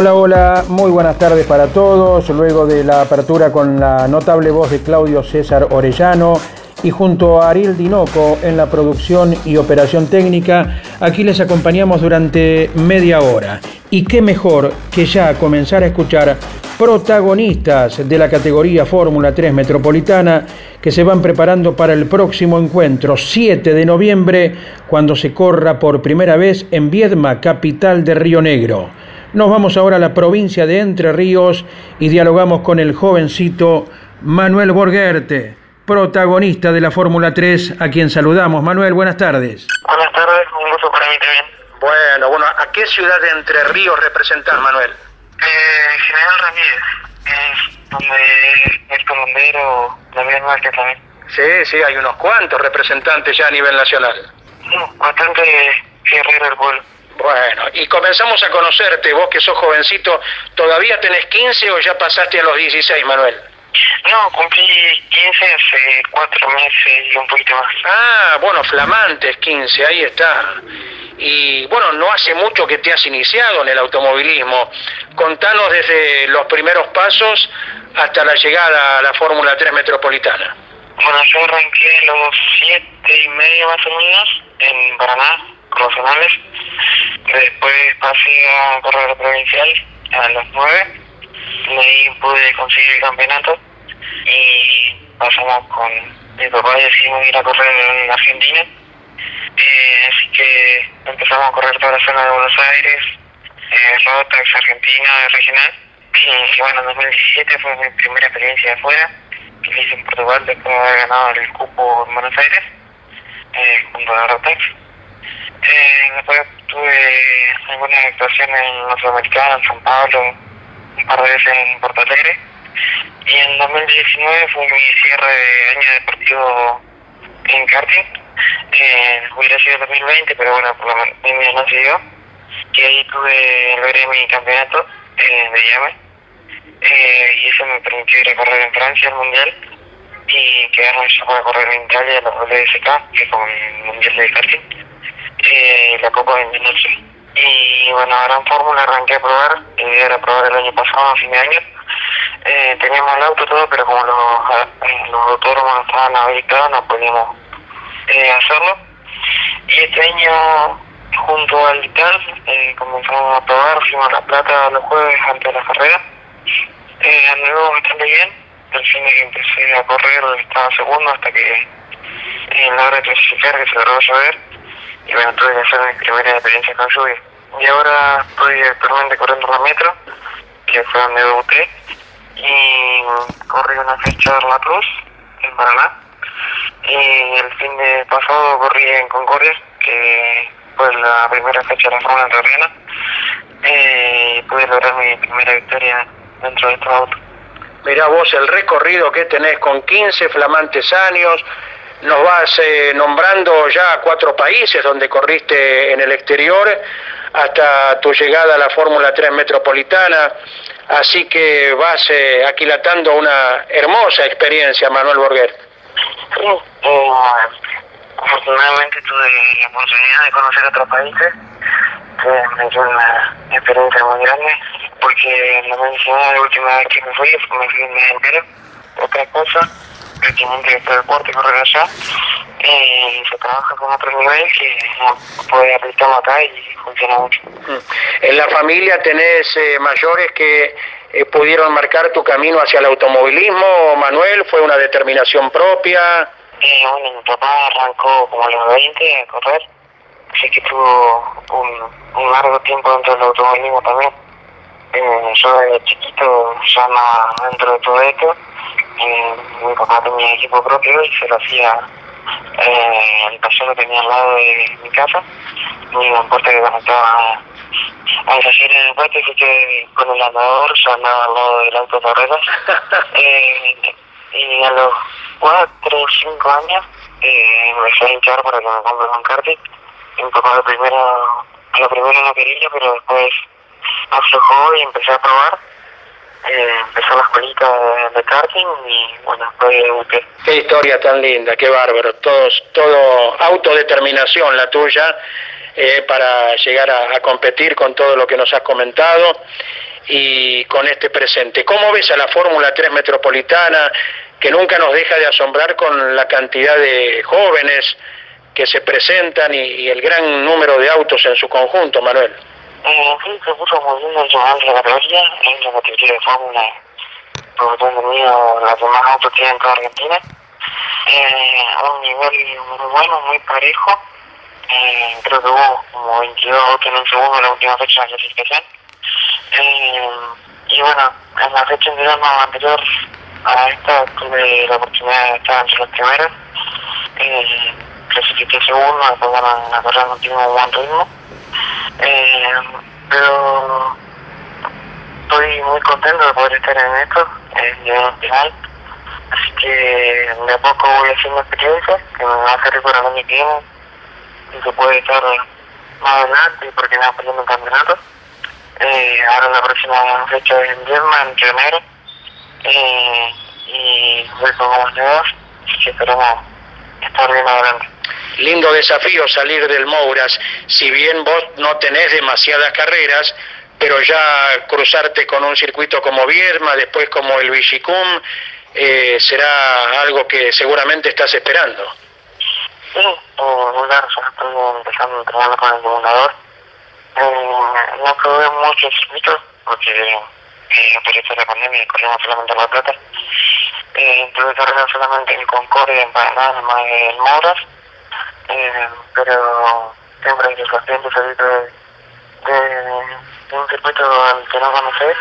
Hola, hola, muy buenas tardes para todos. Luego de la apertura con la notable voz de Claudio César Orellano y junto a Ariel Dinoco en la producción y operación técnica, aquí les acompañamos durante media hora. Y qué mejor que ya comenzar a escuchar protagonistas de la categoría Fórmula 3 Metropolitana que se van preparando para el próximo encuentro, 7 de noviembre, cuando se corra por primera vez en Viedma, capital de Río Negro. Nos vamos ahora a la provincia de Entre Ríos y dialogamos con el jovencito Manuel Borguerte, protagonista de la Fórmula 3, a quien saludamos. Manuel, buenas tardes. Buenas tardes, un gusto para mí también. Bueno, bueno, ¿a qué ciudad de Entre Ríos representas, Manuel? Eh, General Ramírez, es donde Damián Márquez también. Sí, sí, hay unos cuantos representantes ya a nivel nacional. Mm, Bastante guerrero el vuelo. Bueno, y comenzamos a conocerte, vos que sos jovencito, ¿todavía tenés 15 o ya pasaste a los 16, Manuel? No, cumplí 15 hace cuatro meses y un poquito más. Ah, bueno, flamantes 15, ahí está. Y bueno, no hace mucho que te has iniciado en el automovilismo. Contanos desde los primeros pasos hasta la llegada a la Fórmula 3 Metropolitana. Bueno, yo arranqué a los siete y medio más o menos en Paraná, profesionales. Después pasé a correr provincial a los nueve. De ahí pude conseguir el campeonato y pasamos con mi papá y decidimos ir a correr en Argentina. Eh, así que empezamos a correr toda la zona de Buenos Aires, eh, Rotax, Argentina, regional. Y bueno, en 2017 fue mi primera experiencia de afuera, que hice en Portugal después de haber ganado el cupo en Buenos Aires, eh, junto a Rotax. Después tuve algunas actuaciones en Norteamericana, en San Pablo, un par de veces en Porto Alegre. Y en 2019 fue mi cierre de año deportivo en karting. Eh, hubiera sido 2020, pero bueno, por la pandemia no se dio. Y ahí tuve, logré mi campeonato eh, de llave. Eh, y eso me permitió ir a correr en Francia el mundial y quedarme yo para correr en Italia la WSK, que es como el mundial de karting, eh, la Copa de noche. Y bueno, ahora en Fórmula arranqué a probar, idea era probar el año pasado, a fin de año. Eh, teníamos el auto todo, pero como los, eh, los no estaban habilitados, no podíamos eh, hacerlo. Y este año, junto al ITAL, eh, comenzamos a probar, fuimos a La Plata los jueves antes de la carrera. Eh, anduvo bastante bien, de que empecé a correr estaba segundo hasta que en la hora de clasificar que se logró llover y bueno, tuve que hacer mi primera experiencia con lluvia. Y ahora estoy actualmente corriendo la metro, que fue donde debuté, y corrí una fecha de La Cruz, en Paraná, y el fin de pasado corrí en Concordia, que fue la primera fecha de la Fórmula Terrena, eh, y pude lograr mi primera victoria dentro de estos autos. Mirá vos el recorrido que tenés con 15 flamantes años, nos vas eh, nombrando ya cuatro países donde corriste en el exterior hasta tu llegada a la Fórmula 3 Metropolitana, así que vas eh, aquilatando una hermosa experiencia, Manuel Borguer. Sí, eh, afortunadamente tuve la oportunidad de conocer otros países, que dio una experiencia muy grande, porque la mencioné la última vez que me fui, me fui en entero, otra cosa, después del cuarto y correr allá, eh, se trabaja con otro nivel que puede aplicarlo acá y funciona mucho. En la familia tenés eh, mayores que eh, pudieron marcar tu camino hacia el automovilismo, Manuel, fue una determinación propia. Eh, bueno, mi papá arrancó como a los 20 a correr, así que tuvo un, un largo tiempo dentro del automovilismo también. Eh, yo desde chiquito ya dentro de todo esto, eh, mi papá tenía equipo propio y se lo hacía Eh, el taller lo tenía al lado de mi casa, y puerta que conectaba a serie en el patio, así que con el andador yo andaba al lado del auto de ruedas. eh, y a los cuatro o cinco años eh, me empecé a hinchar para que me compre un karting. Un poco de primero, a lo primero no quería, pero después aflojó y empecé a probar. Eh, empezó la escuelita de, karting y bueno, fue útil. Qué historia tan linda, qué bárbaro. Todos, todo autodeterminación la tuya eh, para llegar a, competir con todo lo que nos has comentado y con este presente. ¿Cómo ves a la Fórmula 3 Metropolitana que nunca nos deja de asombrar con la cantidad de jóvenes que se presentan y el gran número de autos en su conjunto, Manuel? Eh, sí, se puso muy bien el llamar de la categoría, es la categoría de Fórmula, por tengo tenido las demás autos que en toda Argentina. Eh, un nivel muy bueno, muy parejo. Eh, creo que hubo como 22 autos en un segundo en la última fecha de la clasificación. Eh, y bueno, en la fecha en anterior a esta tuve la oportunidad de estar entre los primeros. Eh, clasifiqué segundo, después bueno, en la carrera no tuve un buen ritmo. Eh, pero estoy muy contento de poder estar en esto, en el final. Así que de a poco voy haciendo experiencia que me va a servir para el año y que puede estar más adelante porque no perdiendo un campeonato. Eh, ahora la próxima fecha es en Yerma, en enero. Eh, y voy con como dos, así que esperemos estar bien adelante. Lindo desafío salir del Mouras, si bien vos no tenés demasiadas carreras, pero ya cruzarte con un circuito como Vierma, después como el Vigicum, eh, será algo que seguramente estás esperando. Sí, eh, claro, yo estoy empezando a entrenar con el simulador. Eh, no probé muchos circuitos porque eh, apareció la pandemia y corrimos solamente La Plata. Eh, tuve carrera solamente en Concordia, en Paraná, en Mouras. Eh, pero siempre consciente salir de, de, de un circuito al que no conoces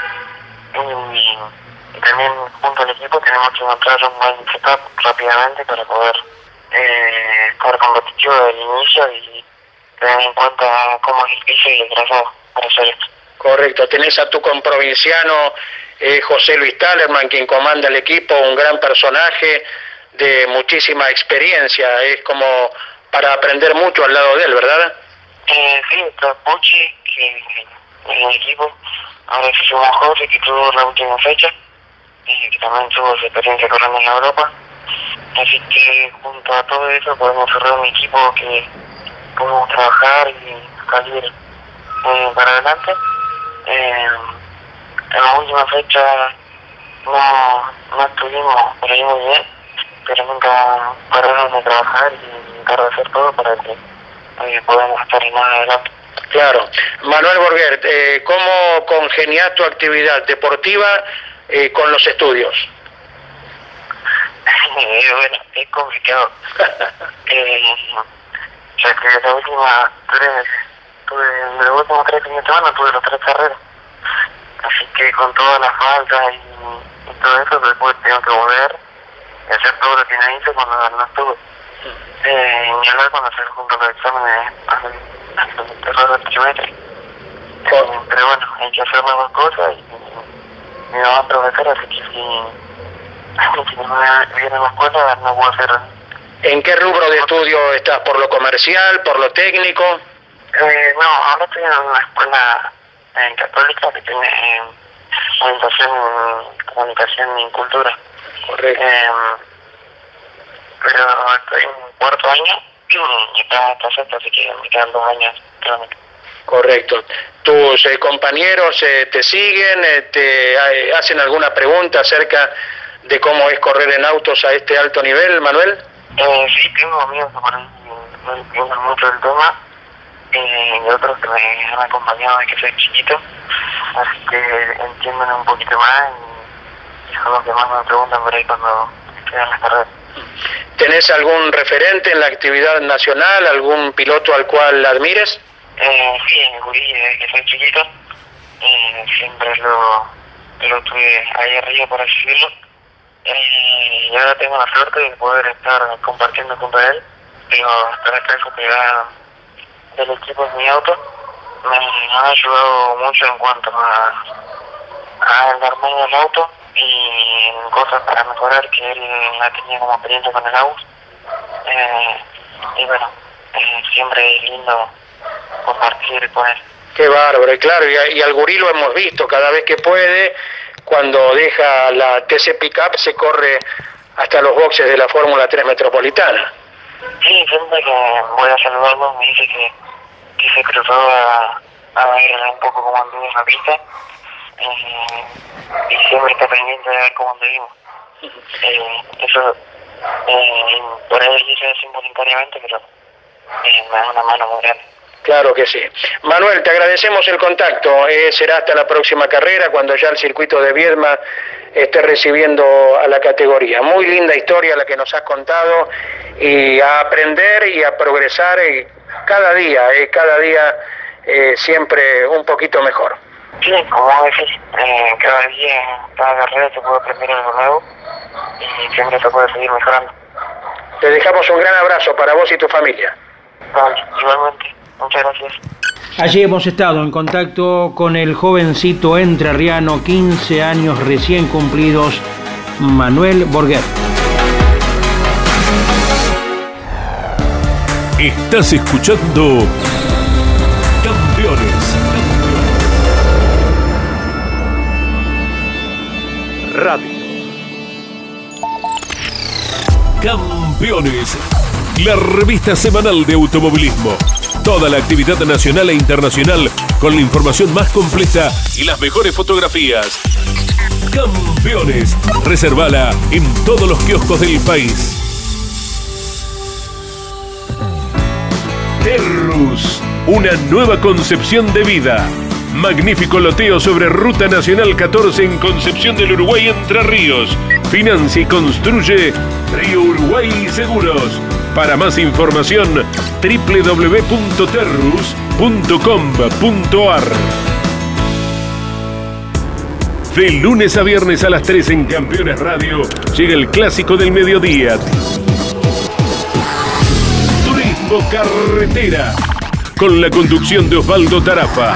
y, y también junto al equipo tenemos que encontrar un buen setup rápidamente para poder eh, estar competitivo desde el inicio y tener en cuenta cómo es el piso y el trazado para hacer esto. Correcto, tenés a tu comprovinciano eh, José Luis Talerman, quien comanda el equipo, un gran personaje de muchísima experiencia, es como para aprender mucho al lado de él, ¿verdad? Eh, sí, está Pucci, que en el equipo, ahora se sumó José, que tuvo la última fecha, y que también tuvo su experiencia corriendo en Europa. Así que junto a todo eso podemos cerrar un equipo que podemos trabajar y salir eh, para adelante. Eh, en la última fecha no, no estuvimos ahí muy bien, pero nunca paramos de trabajar y intentar de hacer todo para que eh, podamos estar más adelante. Claro. Manuel Borguer, eh, ¿cómo congenias tu actividad deportiva eh, con los estudios? Eh, bueno, es complicado. eh, ya que la última tres, tuve, los últimos tres fines de semana tuve las tres carreras. Así que con todas las faltas y, y todo eso, después tengo que volver todo lo que no hice cuando no estuve. Eh, ni hablar cuando se juntan los exámenes hacen el terror del trimestre. Eh, pero bueno, hay que hacer nuevas cosas y mi mamá es profesora, así que si, si no me viene la escuela no puedo hacer ¿En qué rubro de estudio estás? ¿Por lo comercial, por lo técnico? Eh, no, ahora estoy en una escuela eh, católica que tiene eh, orientación en comunicación y cultura. Correcto. Eh, pero estoy en cuarto año y está sexto, así que me quedan dos años realmente. Correcto. ¿Tus eh, compañeros eh, te siguen, eh, te eh, hacen alguna pregunta acerca de cómo es correr en autos a este alto nivel, Manuel? Eh, sí, tengo amigos que por ahí no entienden mucho el tema y otros que me han acompañado desde que soy chiquito, así que entienden un poquito más y, son los que más me preguntan por ahí cuando estoy en las carreras. ¿Tenés algún referente en la actividad nacional, algún piloto al cual admires? Eh, sí, el gurí, desde que soy chiquito, eh, siempre lo, lo tuve ahí arriba, por así decirlo. y ahora tengo la suerte de poder estar compartiendo a él. Digo, estar acá en del equipo de mi auto me ha ayudado mucho en cuanto a, a el armado del auto y cosas para mejorar que él ha tenido como experiencia con el auto. Eh, y bueno, eh, siempre es lindo compartir con él. Qué bárbaro, y claro, y, al gurí lo hemos visto cada vez que puede, cuando deja la TC Pickup se corre hasta los boxes de la Fórmula 3 Metropolitana. Sí, siempre que voy a saludarlo me dice que, que se cruzó a, a ver un poco cómo anduvo en la pista eh, y siempre está pendiente de ver cómo anduvimos. Eh, eso eh, por ahí dice involuntariamente, pero eh, me da una mano muy grande. Claro que sí. Manuel, te agradecemos el contacto. Eh, será hasta la próxima carrera, cuando ya el circuito de Viedma esté recibiendo a la categoría. Muy linda historia la que nos has contado y a aprender y a progresar eh, cada día, eh, cada día eh, siempre un poquito mejor. Sí, como decís, eh, cada día, cada carrera se puede aprender algo nuevo y siempre se puede seguir mejorando. Te dejamos un gran abrazo para vos y tu familia. Vale, igualmente. Muchas gracias. Allí hemos estado en contacto con el jovencito entrerriano, 15 años recién cumplidos, Manuel Borguer. Estás escuchando Campeones. La revista semanal de automovilismo. Toda la actividad nacional e internacional con la información más completa y las mejores fotografías. Campeones. Reservala en todos los kioscos del país. Terrus. Una nueva concepción de vida. Magnífico loteo sobre Ruta Nacional 14 en Concepción del Uruguay Entre Ríos. Financia y construye Río Uruguay Seguros. Para más información, www.terrus.com.ar. De lunes a viernes a las 3 en Campeones Radio llega el clásico del mediodía. Turismo Carretera. Con la conducción de Osvaldo Tarafa.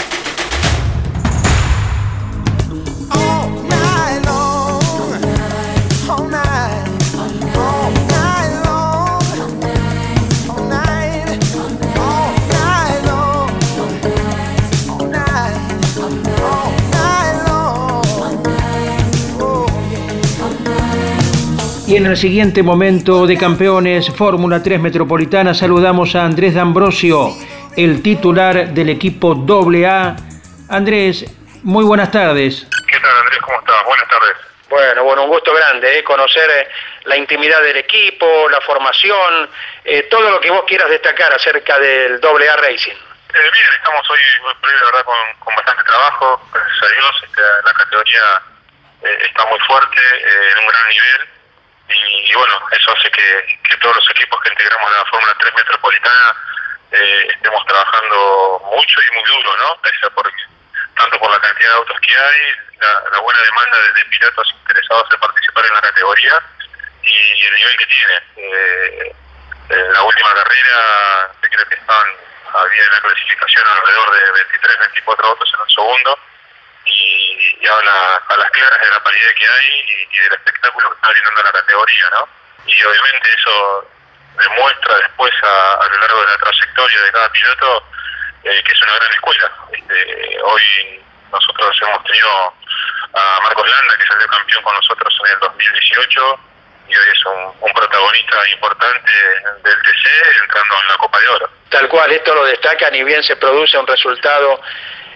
Y en el siguiente momento de campeones Fórmula 3 Metropolitana saludamos a Andrés D'Ambrosio, el titular del equipo AA. Andrés, muy buenas tardes. ¿Qué tal Andrés? ¿Cómo estás? Buenas tardes. Bueno, bueno, un gusto grande, ¿eh? conocer eh, la intimidad del equipo, la formación, eh, todo lo que vos quieras destacar acerca del AA Racing. Eh, bien, estamos hoy, hoy por hoy, la verdad, con, con bastante trabajo, gracias a Dios. Este, la categoría eh, está muy fuerte, eh, en un gran nivel. Y, bueno, eso hace que, todos los equipos que integramos la Fórmula 3 Metropolitana eh, estemos trabajando mucho y muy duro, ¿no? Eso porque, tanto por la cantidad de autos que hay, la, buena demanda de, pilotos interesados en participar en la categoría y el nivel que tiene. Eh, en la última carrera, creo que estaban, había en la clasificación alrededor de 23, 24 autos en el segundo y, y habla a las claras de la paridad que hay y, del espectáculo que está brindando la categoría, ¿no? Y obviamente eso demuestra después a, a lo largo de la trayectoria de cada piloto eh, que es una gran escuela. Este, hoy nosotros hemos tenido a Marcos Landa, que salió campeón con nosotros en el 2018, y hoy es un, un protagonista importante del TC entrando en la Copa de Oro. Tal cual, esto lo destaca, ni bien se produce un resultado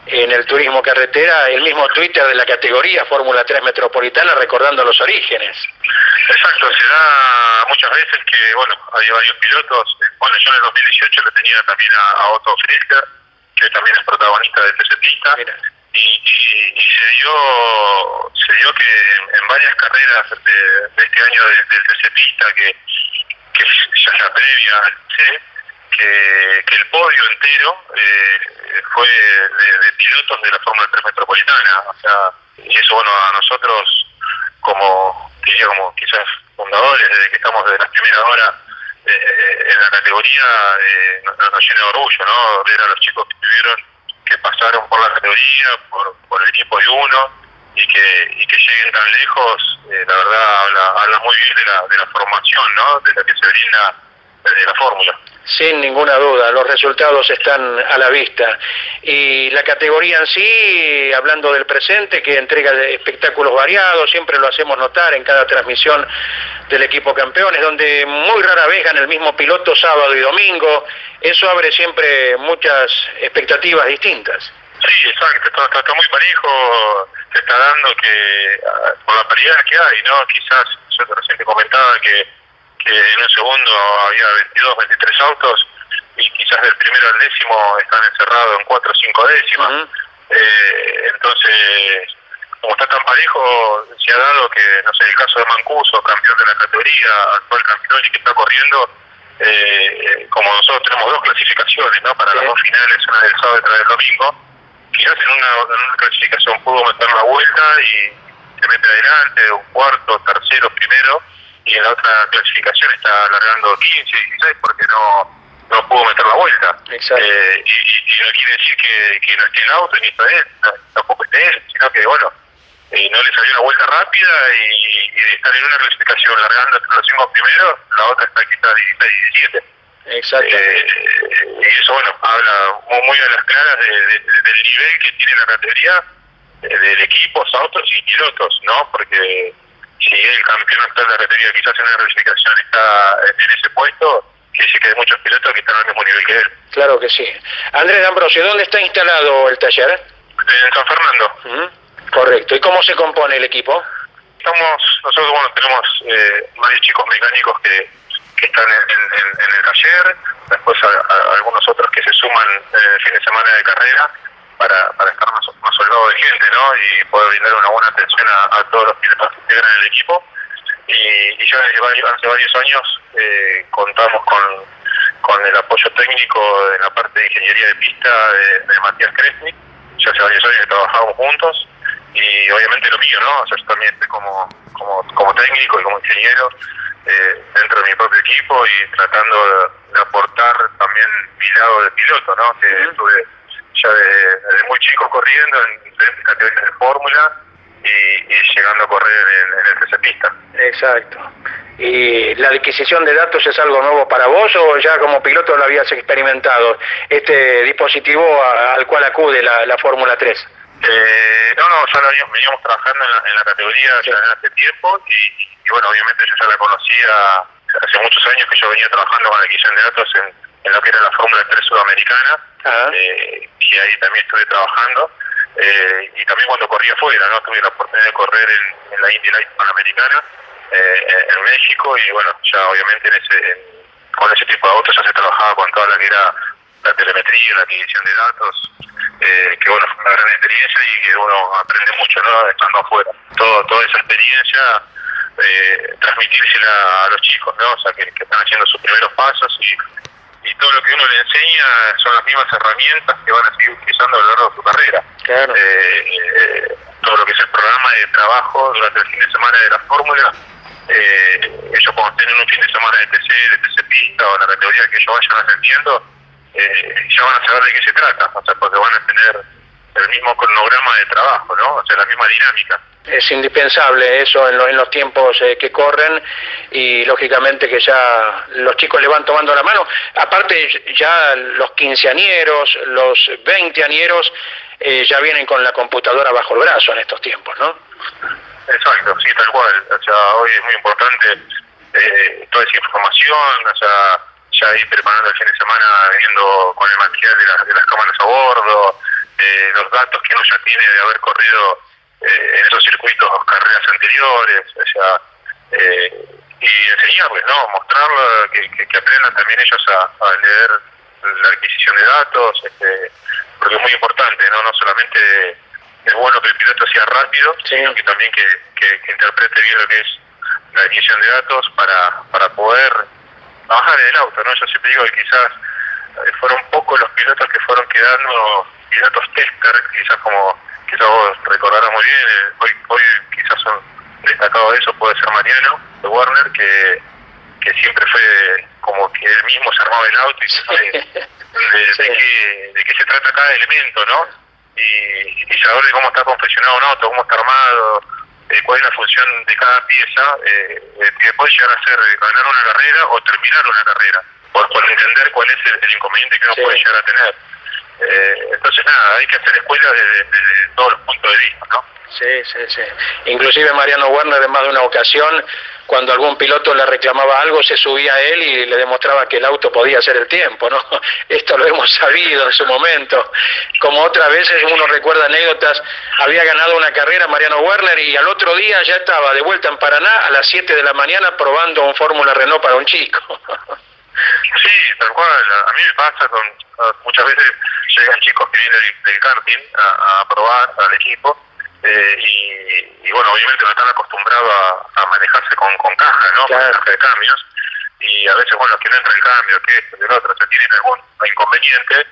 en el turismo carretera, el mismo Twitter de la categoría Fórmula 3 Metropolitana recordando los orígenes. Exacto, se da muchas veces que, bueno, hay varios pilotos. Bueno, yo en el 2018 le tenía también a, Otto Frisker, que también es protagonista de este pista. Y, y, se dio se dio que en, varias carreras de, este año del de, pista, que, que ya es la previa que, que el podio entero eh, fue de, pilotos de la Fórmula 3 Metropolitana. O sea, y eso, bueno, a nosotros como diría como quizás fundadores, desde que estamos desde la primera hora eh, en la categoría, eh, nos, llena de orgullo, ¿no? Ver a los chicos que tuvieron, que pasaron por la categoría, por, por el equipo de uno, y que, y que lleguen tan lejos, eh, la verdad habla, habla muy bien de la, de la formación, ¿no? De la que se brinda desde la fórmula. Sin ninguna duda, los resultados están a la vista. Y la categoría en sí, hablando del presente, que entrega espectáculos variados, siempre lo hacemos notar en cada transmisión del equipo campeones, donde muy rara vez gana el mismo piloto sábado y domingo. Eso abre siempre muchas expectativas distintas. Sí, exacto, está, muy parejo, se está dando que, ah, por la paridad que hay, ¿no? Quizás, yo recién te comentaba que en un segundo había 22, 23 autos y quizás del primero al décimo están encerrados en 4 o 5 décimas. eh, entonces, como está tan parejo, se ha dado que, no sé, el caso de Mancuso, campeón de la categoría, actual campeón y que está corriendo, eh, como nosotros tenemos dos clasificaciones, ¿no? Para las dos finales, una del sábado y otra del domingo, quizás en una, en una clasificación pudo meter la vuelta y se mete adelante, un cuarto, tercero, primero, y en la otra clasificación está alargando 15, 16 porque no no pudo meter la vuelta. Eh, y, no quiere decir que, que no esté el auto ni está él, tampoco esté él, sino que bueno, eh, no le salió una vuelta rápida y, y estar en una clasificación largando entre los cinco primeros, la otra está quizás 16, 17. Exacto. Eh, y eso, bueno, habla muy, a las claras de, del nivel que tiene la categoría eh, de equipos, autos y pilotos, ¿no? Porque si el campeón actual de la categoría quizás en una clasificación está en ese puesto, quiere decir que hay muchos pilotos que están al mismo nivel que él. Claro que sí. Andrés D'Ambrosio, ¿dónde está instalado el taller? En San Fernando. Correcto. ¿Y cómo se compone el equipo? Estamos, nosotros bueno, tenemos eh, varios chicos mecánicos que, que están en, el taller, después algunos otros que se suman el fin de semana de carrera para, para estar más, más holgado de gente, ¿no? Y poder brindar una buena atención a, todos los pilotos que integran el equipo. Y, ya desde varios, hace varios años eh, contamos con, con el apoyo técnico en la parte de ingeniería de pista de, Matías Cresni. Ya hace varios años que trabajamos juntos y obviamente lo mío, ¿no? O sea, yo también estoy como, como, como técnico y como ingeniero eh, dentro de mi propio equipo y tratando de, aportar también mi lado de piloto, ¿no? Que estuve ya desde, muy chico corriendo en diferentes categorías de fórmula y, llegando a correr en, el TC Pista. Exacto. ¿Y la adquisición de datos es algo nuevo para vos o ya como piloto lo habías experimentado, este dispositivo al cual acude la, la Fórmula 3? Eh, no, no, ya lo habíamos, veníamos trabajando en la, categoría ya hace tiempo y, bueno, obviamente yo ya la conocía hace muchos años que yo venía trabajando con la adquisición de datos en, en lo que era la Fórmula 3 sudamericana, eh, y ahí también estuve trabajando. Eh, y también cuando corría afuera, ¿no? Tuve la oportunidad de correr en, la Indy Light Panamericana eh, en México y bueno, ya obviamente en ese, con ese tipo de autos ya se trabajaba con toda la que era la telemetría, la adquisición de datos, eh, que bueno, fue una gran experiencia y que uno aprende mucho, ¿no? Estando afuera. Todo, toda esa experiencia eh, transmitírsela a los chicos, ¿no? O sea, que, que están haciendo sus primeros pasos y y todo lo que uno le enseña son las mismas herramientas que van a seguir utilizando a lo largo de su carrera. Claro. Eh, eh, todo lo que es el programa de trabajo durante el fin de semana de la fórmula, eh, ellos cuando tienen un fin de semana de TC, de TC pista o la categoría que ellos vayan ascendiendo, eh, ya van a saber de qué se trata, o sea, porque van a tener el mismo cronograma de trabajo, ¿no? O sea, la misma dinámica es indispensable eso en, en los tiempos eh, que corren y lógicamente que ya los chicos le van tomando la mano. Aparte ya los quinceañeros, los veinteañeros eh, ya vienen con la computadora bajo el brazo en estos tiempos, ¿no? Exacto, sí, tal cual. O sea, hoy es muy importante eh, toda esa información, o sea, ya ir preparando el fin de semana, viendo con el material de, de las cámaras a bordo, eh, los datos que uno ya tiene de haber corrido eh, en esos circuitos carreras anteriores, o sea, eh, y enseñarles, ¿no? Mostrarlo, que, que, aprendan también ellos a, leer la adquisición de datos, este, porque es muy importante, ¿no? No solamente es bueno que el piloto sea rápido, sino que también que, que, interprete bien lo que es la adquisición de datos para, para poder bajar el auto, ¿no? Yo siempre digo que quizás eh, fueron pocos los pilotos que fueron quedando pilotos tester, quizás como quizás vos recordarás muy bien, eh, hoy, hoy quizás son destacado de eso puede ser Mariano de Warner, que, que siempre fue como que él mismo se armaba el auto y sabe de, qué, de qué se trata cada elemento, ¿no? Y, y saber de cómo está confeccionado un auto, cómo está armado, eh, cuál es la función de cada pieza, eh, eh que puede llegar a ser ganar una carrera o terminar una carrera, por, por entender cuál es el, inconveniente que uno puede llegar a tener. Eh, entonces, nada, hay que hacer escuela desde, desde todos los puntos de vista, ¿no? Sí, sí, sí. Inclusive Mariano Werner en más de una ocasión, cuando algún piloto le reclamaba algo, se subía a él y le demostraba que el auto podía hacer el tiempo, ¿no? Esto lo hemos sabido en su momento. Como otras veces uno recuerda anécdotas, había ganado una carrera Mariano Werner y al otro día ya estaba de vuelta en Paraná a las 7 de la mañana probando un Fórmula Renault para un chico. Sí, tal cual. A mí me pasa con muchas veces llegan chicos que vienen del, karting a, a probar al equipo eh, y, bueno, obviamente no están acostumbrados a, manejarse con, con caja, ¿no? Con caja de cambios. Y a veces, bueno, que no entra el cambio, que esto, que el otro, se tienen algún inconveniente.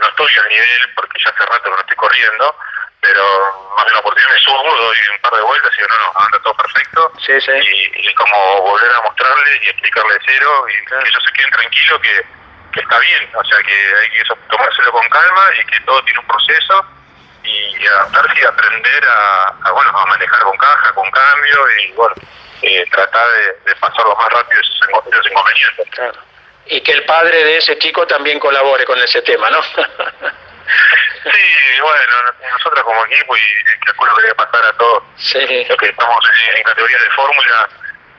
No estoy al nivel porque ya hace rato que no estoy corriendo, pero más de una oportunidad me subo, doy un par de vueltas y digo, no, no, anda todo perfecto. Sí, sí. Y, como volver a mostrarle y explicarle de cero y que ellos se queden tranquilos que, que está bien, o sea, que hay que tomárselo con calma y que todo tiene un proceso y adaptarse y aprender a, bueno a manejar con caja, con cambio y bueno eh, tratar de, pasar lo más rápido esos, esos inconvenientes. Claro. Y que el padre de ese chico también colabore con ese tema, ¿no? sí, bueno, nosotros como equipo y calculo que debe pasar a todos sí. los que estamos en, categoría de fórmula,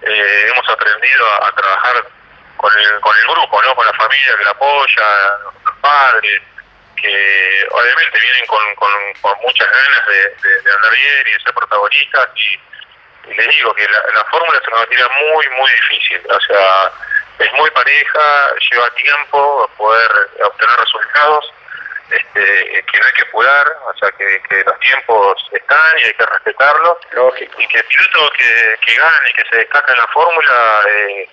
eh, hemos aprendido a, trabajar con el, con el grupo, ¿no? Con la familia que la apoya, los padres, que obviamente vienen con, con, muchas ganas de, de, andar bien y de ser protagonistas y, les digo que la, la fórmula se nos tira muy, muy difícil, o sea, es muy pareja, lleva tiempo poder obtener resultados, este, que no hay que apurar, o sea, que, que los tiempos están y hay que respetarlos, y que el piloto que, que gane y que se destaca en la fórmula eh,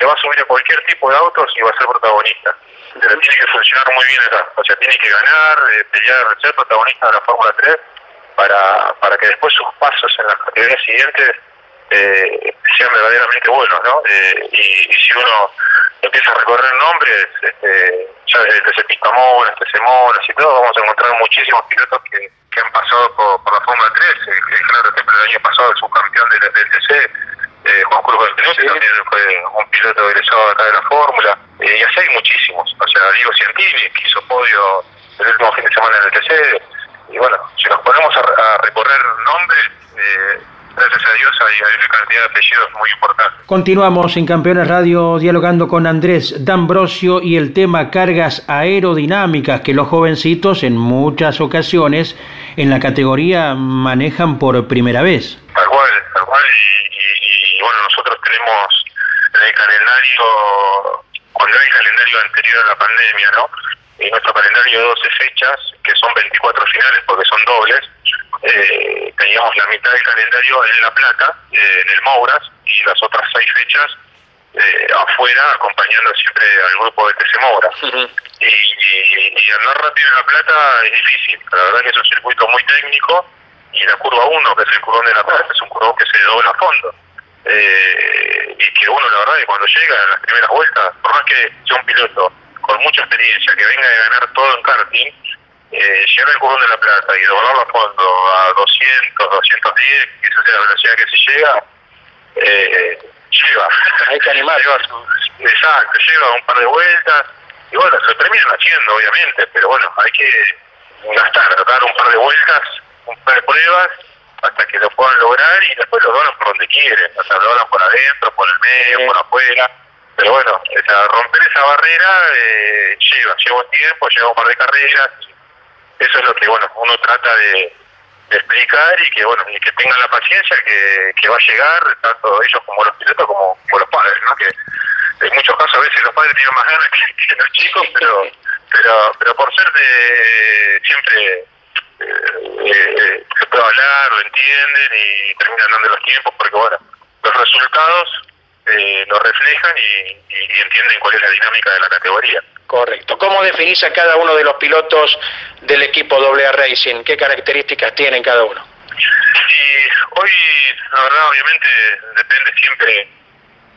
se va a subir a cualquier tipo de autos y va a ser protagonista pero tiene que funcionar muy bien acá. O sea, tiene que ganar, eh, pelear, ser protagonista de la Fórmula 3 para, para que después sus pasos en las categorías siguientes eh, sean verdaderamente buenos, ¿no? Eh, y, si uno empieza a recorrer nombres, este, ya desde ese Pistamón, hasta Semonas y todo, vamos a encontrar muchísimos pilotos que, que han pasado por, la Fórmula 3. El, el claro del año pasado, el subcampeón del, del TC, eh, Juan Cruz Beltrán, también fue un piloto egresado acá de la Fórmula, eh, y así hay muchísimos. O sea, Diego Ciantini, que hizo podio el último fin de semana en el TC, y bueno, si nos ponemos a, recorrer nombres, eh, gracias a Dios hay, hay, una cantidad de apellidos muy importante. Continuamos en Campeones Radio dialogando con Andrés D'Ambrosio y el tema cargas aerodinámicas que los jovencitos en muchas ocasiones en la categoría manejan por primera vez. Tal cual, tal cual, y tenemos en el calendario, cuando era el calendario anterior a la pandemia, ¿no? En nuestro calendario de 12 fechas, que son 24 finales porque son dobles, eh, teníamos la mitad del calendario en La Plata, eh, en el Mouras, y las otras seis fechas eh, afuera, acompañando siempre al grupo de TC Mouras. y, y, andar rápido en La Plata es difícil, la verdad que es un circuito muy técnico, y la curva 1, que es el curvón de La Plata, es un curvón que se dobla a fondo eh, y que uno la verdad que cuando llega en las primeras vueltas, por más que sea un piloto con mucha experiencia, que venga de ganar todo en karting, eh, llegar al Curón de la Plata y doblarlo a fondo a 200, 210, que esa sea la velocidad que se llega, eh, lleva. Hay que animar. exacto, lleva un par de vueltas, y bueno, lo terminan haciendo obviamente, pero bueno, hay que gastar, dar un par de vueltas, un par de pruebas, hasta que lo puedan lograr y después lo donan por donde quieren, o sea, lo donan por adentro, por el medio, por afuera. Pero bueno, o sea, romper esa barrera eh, lleva, lleva tiempo, lleva un par de carreras. Eso es lo que, bueno, uno trata de, explicar y que bueno y que tengan la paciencia que, que va a llegar tanto ellos como los pilotos como, los padres no que en muchos casos a veces los padres tienen más ganas que, los chicos pero pero pero por ser de siempre eh, eh, se puede hablar lo entienden y terminan dando los tiempos porque bueno los resultados eh, lo reflejan y, y entienden cuál es la dinámica de la categoría Correcto. ¿Cómo definís a cada uno de los pilotos del equipo AA Racing? ¿Qué características tienen cada uno? Y hoy, la verdad, obviamente depende siempre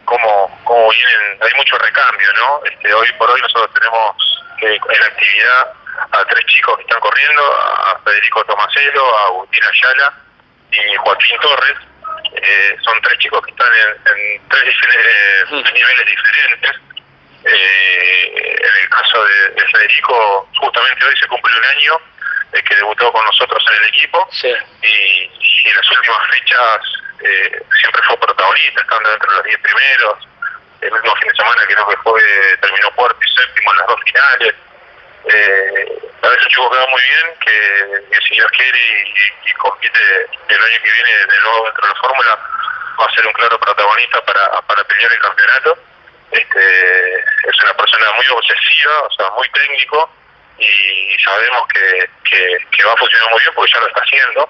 cómo, cómo vienen. Hay mucho recambio, ¿no? Este, hoy por hoy nosotros tenemos eh, en actividad a tres chicos que están corriendo, a Federico Tomaselo, a Agustín Ayala y Joaquín Torres. Eh, son tres chicos que están en, tres diferentes, niveles diferentes eh, en el caso de, Federico, justamente hoy se cumple un año eh, que debutó con nosotros en el equipo y, en las últimas fechas eh, siempre fue protagonista, estando entre los 10 primeros. El último fin de semana creo que fue terminó cuarto y séptimo en las dos finales. Eh, a veces un chico queda muy bien, que, si Dios quiere y, compite el año que viene de nuevo dentro de la fórmula, va a ser un claro protagonista para, para pelear el campeonato este, es una persona muy obsesiva, o sea, muy técnico y sabemos que, que, va a funcionar muy bien porque ya lo está haciendo.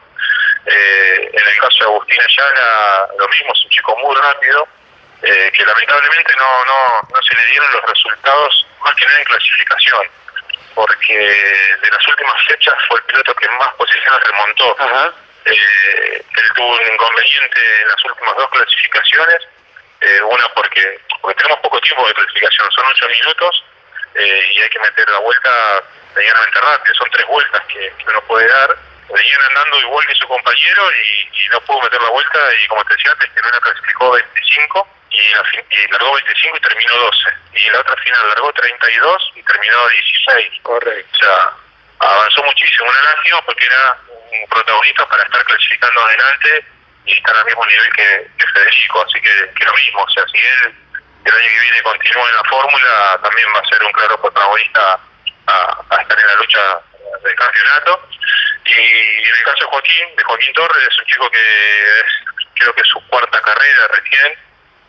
Eh, en el caso de Agustín Ayala, lo mismo, es un chico muy rápido, eh, que lamentablemente no, no, no se le dieron los resultados, más que nada en clasificación, porque de las últimas fechas fue el piloto que más posiciones remontó. Eh, él tuvo un inconveniente en las últimas dos clasificaciones eh, una porque, porque tenemos poco tiempo de clasificación, son ocho minutos eh, y hay que meter la vuelta medianamente rápido, son tres vueltas que, uno puede dar. Venían andando igual que su compañero y, no pudo meter la vuelta y como te decía antes, que una clasificó 25 y, la, y largó 25 y terminó 12. Y la otra final largó 32 y terminó 16. Correcto. O sea, avanzó muchísimo, una lástima porque era un protagonista para estar clasificando adelante y estar al mismo nivel que, Federico, así que, que, lo mismo, o sea, si él el año que viene continúa en la fórmula, también va a ser un claro protagonista a, estar en la lucha del campeonato. Y en el caso de Joaquín, de Joaquín Torres, es un chico que es, creo que es su cuarta carrera recién,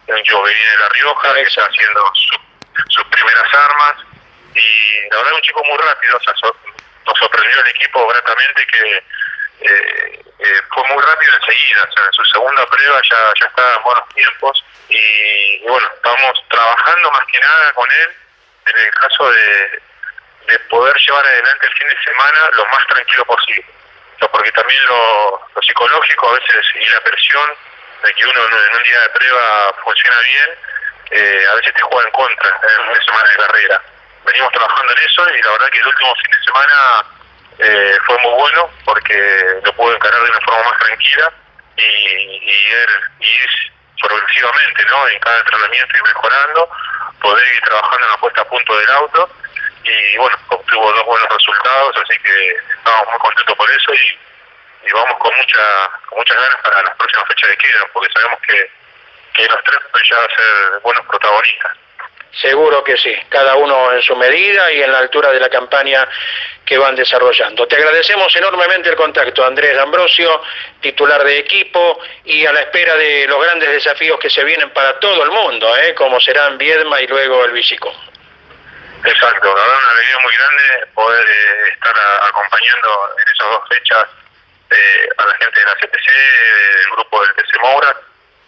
es un chico que viene de La Rioja, que está haciendo sus primeras armas, y la verdad es un chico muy rápido, o sea, nos sorprendió el equipo gratamente que eh, eh, fue muy rápido enseguida, o sea, en su segunda prueba ya, ya estaba en buenos tiempos y, bueno, estamos trabajando más que nada con él en el caso de, de poder llevar adelante el fin de semana lo más tranquilo posible, porque también lo, psicológico a veces y la presión de que uno en un día de prueba funciona bien, eh, a veces te juega en contra en el fin de semana de carrera. Venimos trabajando en eso y la verdad que el último fin de semana eh, fue muy bueno porque lo pude encarar de una forma más tranquila y, y, ir, progresivamente ¿no? en cada entrenamiento y mejorando, poder ir trabajando en la puesta a punto del auto y bueno, obtuvo dos buenos resultados, así que estamos muy contentos por eso y, vamos con mucha con muchas ganas para las próximas fechas de quedan, porque sabemos que, que los tres ya ser buenos protagonistas. Seguro que sí, cada uno en su medida y en la altura de la campaña que van desarrollando. Te agradecemos enormemente el contacto, Andrés Ambrosio, titular de equipo, y a la espera de los grandes desafíos que se vienen para todo el mundo, ¿eh? como serán Viedma y luego el Bicico. Exacto, la verdad una alegría muy grande poder eh, estar acompañando en esas dos fechas eh, a la gente de la CTC, del grupo del TC Moura,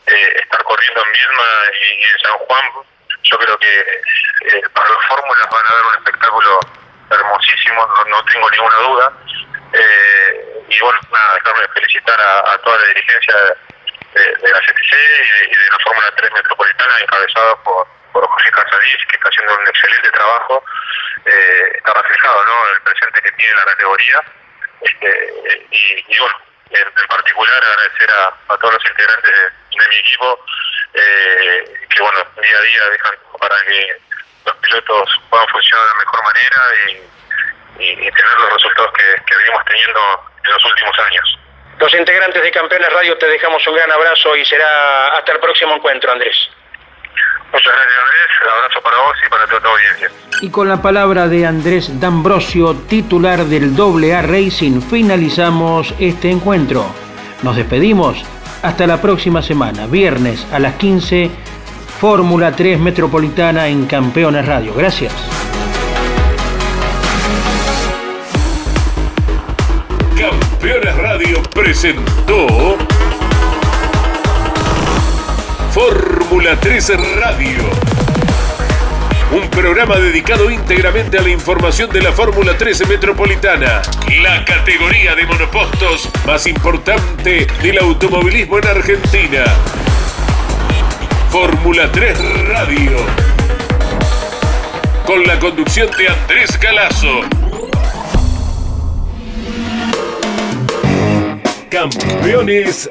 eh, estar corriendo en Viedma y en San Juan yo creo que eh, para las fórmulas van a dar un espectáculo hermosísimo, no, tengo ninguna duda. Eh, y bueno, nada, dejarme felicitar a, toda la dirigencia de, la CTC y de, la Fórmula 3 Metropolitana, encabezada por, por José Casadís, que está haciendo un excelente trabajo. Eh, está reflejado ¿no? el presente que tiene la categoría. Este, y, bueno, en, particular agradecer a, todos los integrantes de mi equipo eh, que bueno, día a día dejan para que los pilotos puedan funcionar de mejor manera y, tener los resultados que venimos teniendo en los últimos años. Los integrantes de Campeones Radio te dejamos un gran abrazo y será hasta el próximo encuentro, Andrés. Muchas gracias Andrés, abrazo para vos y para toda tu audiencia. Y con la palabra de Andrés D'Ambrosio, titular del AA Racing, finalizamos este encuentro. Nos despedimos hasta la próxima semana, viernes a las 15, Fórmula 3 Metropolitana en Campeones Radio. Gracias. Campeones Radio presentó Fórmula 3 Radio. Un programa dedicado íntegramente a la información de la Fórmula 13 Metropolitana, la categoría de monopostos más importante del automovilismo en Argentina. Fórmula 3 Radio. Con la conducción de Andrés Calazo. Campeones